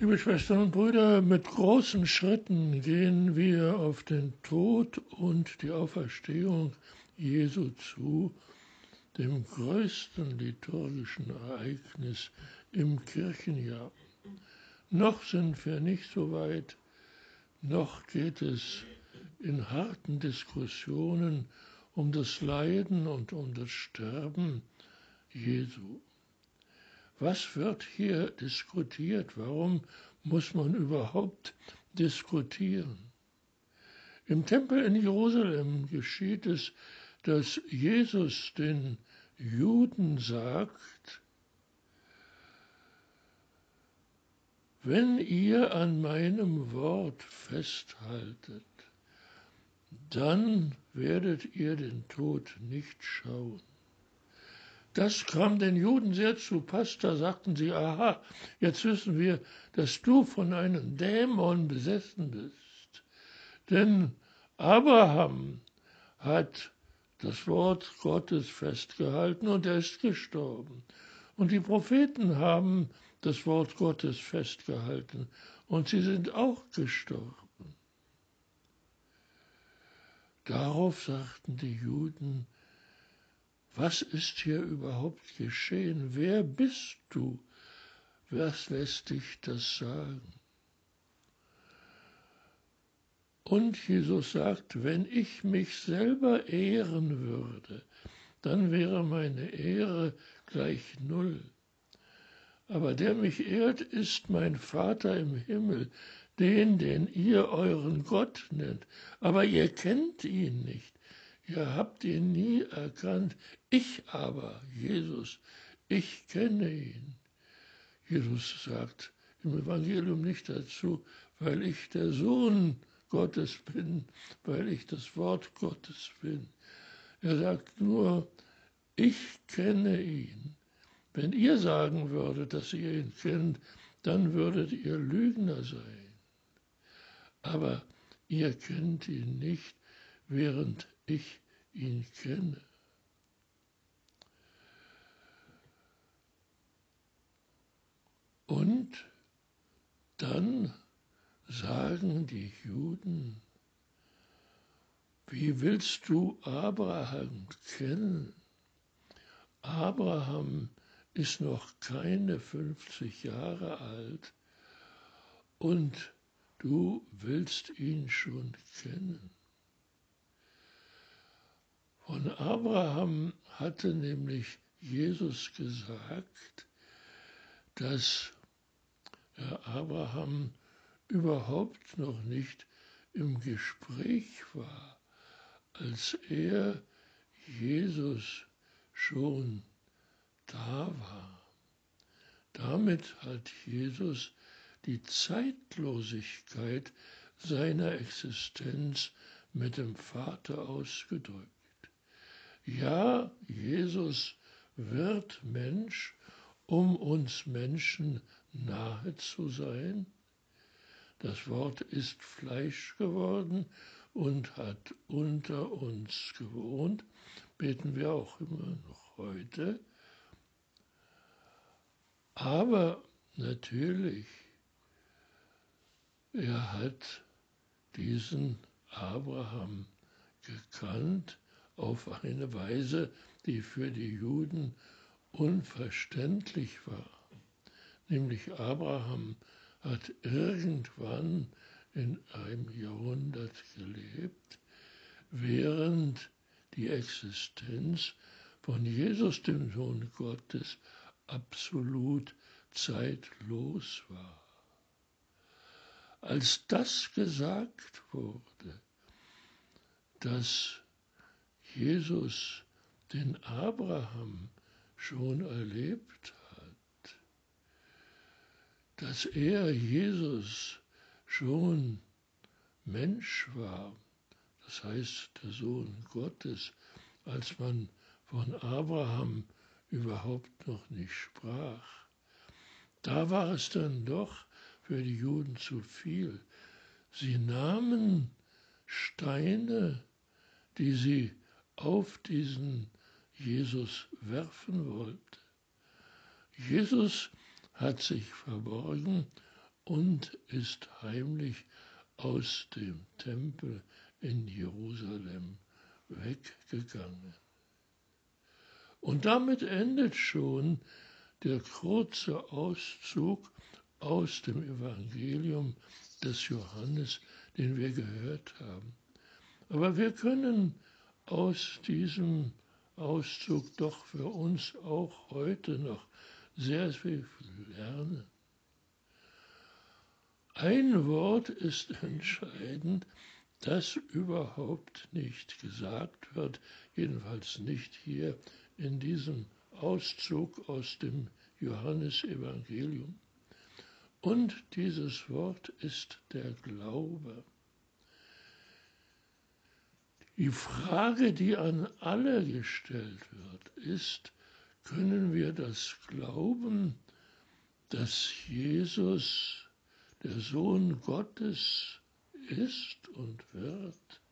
Liebe Schwestern und Brüder, mit großen Schritten gehen wir auf den Tod und die Auferstehung Jesu zu, dem größten liturgischen Ereignis im Kirchenjahr. Noch sind wir nicht so weit, noch geht es in harten Diskussionen um das Leiden und um das Sterben Jesu. Was wird hier diskutiert? Warum muss man überhaupt diskutieren? Im Tempel in Jerusalem geschieht es, dass Jesus den Juden sagt, wenn ihr an meinem Wort festhaltet, dann werdet ihr den Tod nicht schauen. Das kam den Juden sehr zu Pass. Da sagten sie, aha, jetzt wissen wir, dass du von einem Dämon besessen bist. Denn Abraham hat das Wort Gottes festgehalten und er ist gestorben. Und die Propheten haben das Wort Gottes festgehalten und sie sind auch gestorben. Darauf sagten die Juden, was ist hier überhaupt geschehen? Wer bist du? Was lässt dich das sagen? Und Jesus sagt, wenn ich mich selber ehren würde, dann wäre meine Ehre gleich null. Aber der mich ehrt, ist mein Vater im Himmel, den, den ihr euren Gott nennt. Aber ihr kennt ihn nicht. Ihr habt ihn nie erkannt. Ich aber, Jesus, ich kenne ihn. Jesus sagt im Evangelium nicht dazu, weil ich der Sohn Gottes bin, weil ich das Wort Gottes bin. Er sagt nur, ich kenne ihn. Wenn ihr sagen würdet, dass ihr ihn kennt, dann würdet ihr Lügner sein. Aber ihr kennt ihn nicht, während ich ihn kenne. Und dann sagen die Juden, wie willst du Abraham kennen? Abraham ist noch keine 50 Jahre alt und du willst ihn schon kennen. Von Abraham hatte nämlich Jesus gesagt, dass Abraham überhaupt noch nicht im Gespräch war, als er Jesus schon da war. Damit hat Jesus die Zeitlosigkeit seiner Existenz mit dem Vater ausgedrückt. Ja, Jesus wird Mensch, um uns Menschen nahe zu sein. Das Wort ist Fleisch geworden und hat unter uns gewohnt, beten wir auch immer noch heute. Aber natürlich, er hat diesen Abraham gekannt auf eine Weise, die für die Juden unverständlich war. Nämlich Abraham hat irgendwann in einem Jahrhundert gelebt, während die Existenz von Jesus, dem Sohn Gottes, absolut zeitlos war. Als das gesagt wurde, dass Jesus den Abraham schon erlebt hat, dass er, Jesus, schon Mensch war, das heißt der Sohn Gottes, als man von Abraham überhaupt noch nicht sprach. Da war es dann doch für die Juden zu viel. Sie nahmen Steine, die sie auf diesen Jesus werfen wollte. Jesus hat sich verborgen und ist heimlich aus dem Tempel in Jerusalem weggegangen. Und damit endet schon der kurze Auszug aus dem Evangelium des Johannes, den wir gehört haben. Aber wir können aus diesem Auszug doch für uns auch heute noch sehr viel lernen. Ein Wort ist entscheidend, das überhaupt nicht gesagt wird, jedenfalls nicht hier in diesem Auszug aus dem Johannesevangelium. Und dieses Wort ist der Glaube. Die Frage, die an alle gestellt wird, ist, können wir das glauben, dass Jesus der Sohn Gottes ist und wird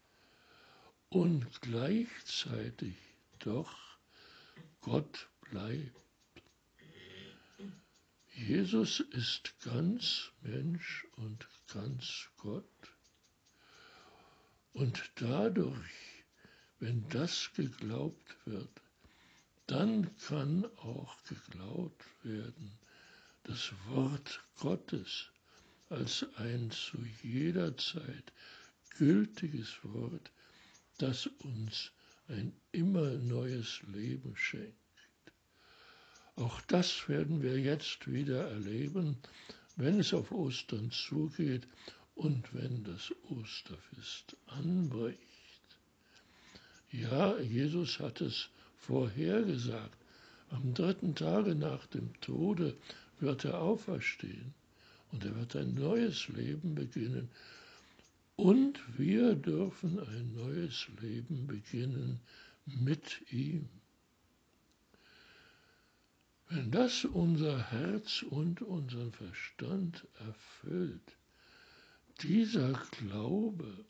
und gleichzeitig doch Gott bleibt. Jesus ist ganz Mensch und ganz Gott. Und dadurch, wenn das geglaubt wird, dann kann auch geglaubt werden, das Wort Gottes als ein zu jeder Zeit gültiges Wort, das uns ein immer neues Leben schenkt. Auch das werden wir jetzt wieder erleben, wenn es auf Ostern zugeht und wenn das Osterfest anbricht. Ja, Jesus hat es vorhergesagt. Am dritten Tage nach dem Tode wird er auferstehen und er wird ein neues Leben beginnen. Und wir dürfen ein neues Leben beginnen mit ihm. Wenn das unser Herz und unseren Verstand erfüllt, dieser Glaube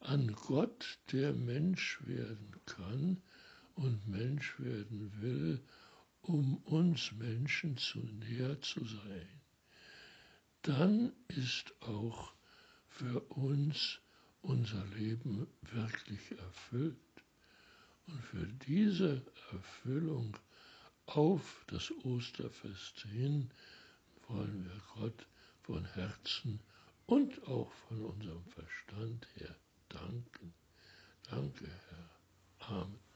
an Gott, der Mensch werden kann und Mensch werden will, um uns Menschen zu näher zu sein, dann ist auch für uns unser Leben wirklich erfüllt. Und für diese Erfüllung auf das Osterfest hin wollen wir Gott von Herzen und auch von unserem Verstand her danken. Danke, Herr. Amen.